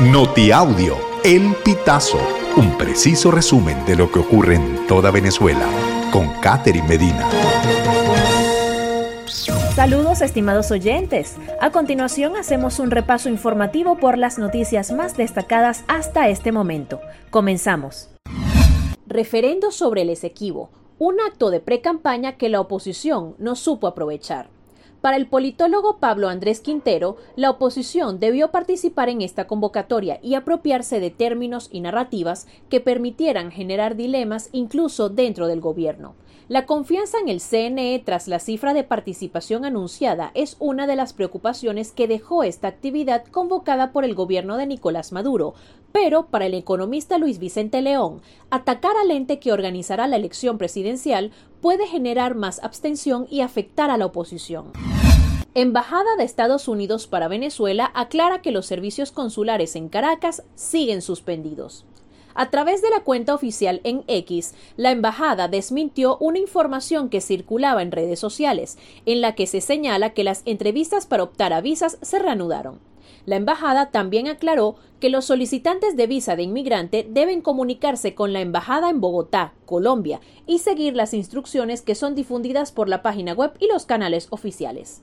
Notiaudio, El Pitazo, un preciso resumen de lo que ocurre en toda Venezuela, con Catherine Medina. Saludos estimados oyentes. A continuación hacemos un repaso informativo por las noticias más destacadas hasta este momento. Comenzamos. Referendo sobre el Esequibo, un acto de pre-campaña que la oposición no supo aprovechar. Para el politólogo Pablo Andrés Quintero, la oposición debió participar en esta convocatoria y apropiarse de términos y narrativas que permitieran generar dilemas incluso dentro del gobierno. La confianza en el CNE tras la cifra de participación anunciada es una de las preocupaciones que dejó esta actividad convocada por el gobierno de Nicolás Maduro, pero para el economista Luis Vicente León, atacar al ente que organizará la elección presidencial puede generar más abstención y afectar a la oposición. Embajada de Estados Unidos para Venezuela aclara que los servicios consulares en Caracas siguen suspendidos. A través de la cuenta oficial en X, la embajada desmintió una información que circulaba en redes sociales, en la que se señala que las entrevistas para optar a visas se reanudaron. La embajada también aclaró que los solicitantes de visa de inmigrante deben comunicarse con la embajada en Bogotá, Colombia, y seguir las instrucciones que son difundidas por la página web y los canales oficiales.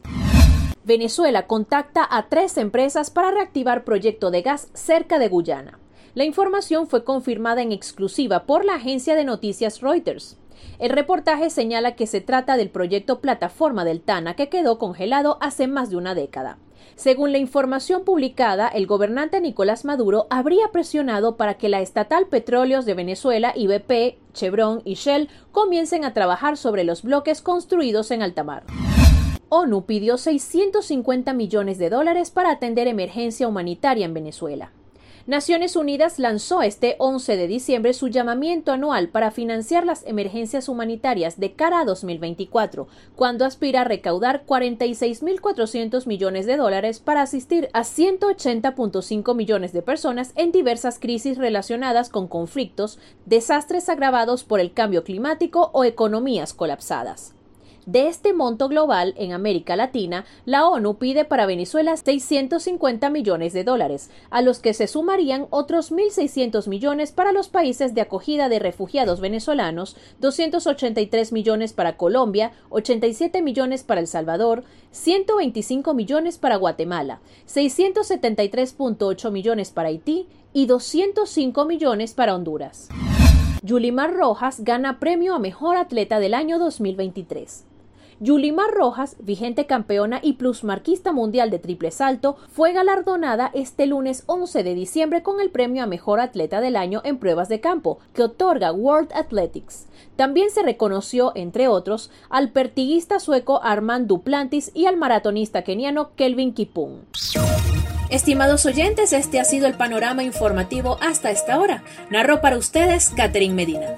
Venezuela contacta a tres empresas para reactivar proyecto de gas cerca de Guyana. La información fue confirmada en exclusiva por la agencia de noticias Reuters. El reportaje señala que se trata del proyecto Plataforma del Tana que quedó congelado hace más de una década. Según la información publicada, el gobernante Nicolás Maduro habría presionado para que la estatal Petróleos de Venezuela, IBP, Chevron y Shell comiencen a trabajar sobre los bloques construidos en alta mar. ONU pidió 650 millones de dólares para atender emergencia humanitaria en Venezuela. Naciones Unidas lanzó este 11 de diciembre su llamamiento anual para financiar las emergencias humanitarias de cara a 2024, cuando aspira a recaudar 46.400 millones de dólares para asistir a 180.5 millones de personas en diversas crisis relacionadas con conflictos, desastres agravados por el cambio climático o economías colapsadas. De este monto global en América Latina, la ONU pide para Venezuela 650 millones de dólares, a los que se sumarían otros 1.600 millones para los países de acogida de refugiados venezolanos, 283 millones para Colombia, 87 millones para El Salvador, 125 millones para Guatemala, 673.8 millones para Haití y 205 millones para Honduras. Yulimar Rojas gana premio a Mejor Atleta del año 2023. Yulimar Rojas, vigente campeona y plusmarquista mundial de triple salto, fue galardonada este lunes 11 de diciembre con el premio a Mejor Atleta del Año en pruebas de campo, que otorga World Athletics. También se reconoció, entre otros, al pertiguista sueco Armand Duplantis y al maratonista keniano Kelvin Kipung. Estimados oyentes, este ha sido el panorama informativo hasta esta hora. Narró para ustedes Catherine Medina.